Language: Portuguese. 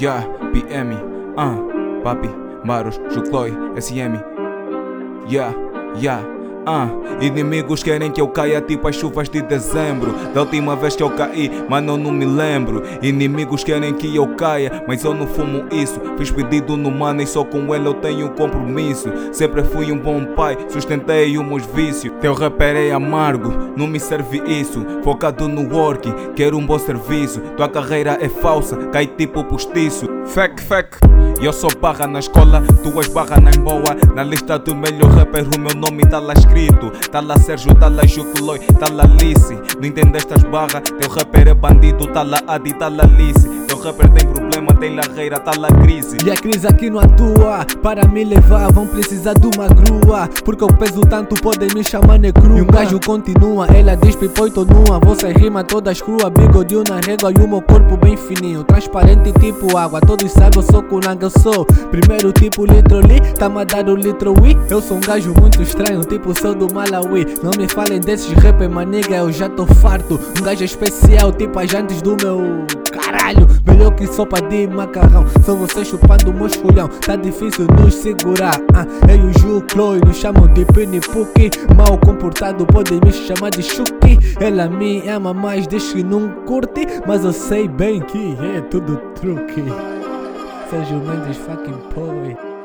Ja, BMI, uh, papi, Maruš, Žukloj, SEMI. Ja, ja. Ah, inimigos querem que eu caia tipo as chuvas de dezembro. Da última vez que eu caí, mano, eu não me lembro. Inimigos querem que eu caia, mas eu não fumo isso. Fiz pedido no mano e só com ele eu tenho compromisso. Sempre fui um bom pai, sustentei os meus vícios. Teu rapper é amargo, não me serve isso. Focado no work, quero um bom serviço. Tua carreira é falsa, cai tipo postiço. Fake, fake. Eu sou barra na escola, tuas barras na boa. Na lista do melhor rapper, o meu nome tá lá escrito. Tá lá Sérgio, tá lá Jucloi, tá lá Alice. Não entendeste as barras? Teu rapper é bandido, tá lá Adi, tá lá Alice. Teu rapper tem larreira, tá lá crise. E a crise aqui não atua. Para me levar, vão precisar de uma grua. Porque eu peso tanto, podem me chamar necru. E o gajo continua, ela diz pipoi tô nua. Você rima todas crua, bigode na régua e o meu corpo bem fininho. Transparente tipo água, todos sabem eu sou culanga, eu sou. Primeiro tipo litro li, tá me a dar o litro wi. Eu sou um gajo muito estranho, tipo sou do Malawi. Não me falem desses rapper, maniga, eu já tô farto. Um gajo especial, tipo as jantes do meu caralho. Melhor que sopa de macarrão. Só você chupando o meu esculhão. Tá difícil nos segurar. Ah, eu e o Ju Chloe nos chamam de Puki. Mal comportado, podem me chamar de Chuki. Ela me ama mais, diz que não curte. Mas eu sei bem que é tudo truque. Sérgio Mendes fucking poet.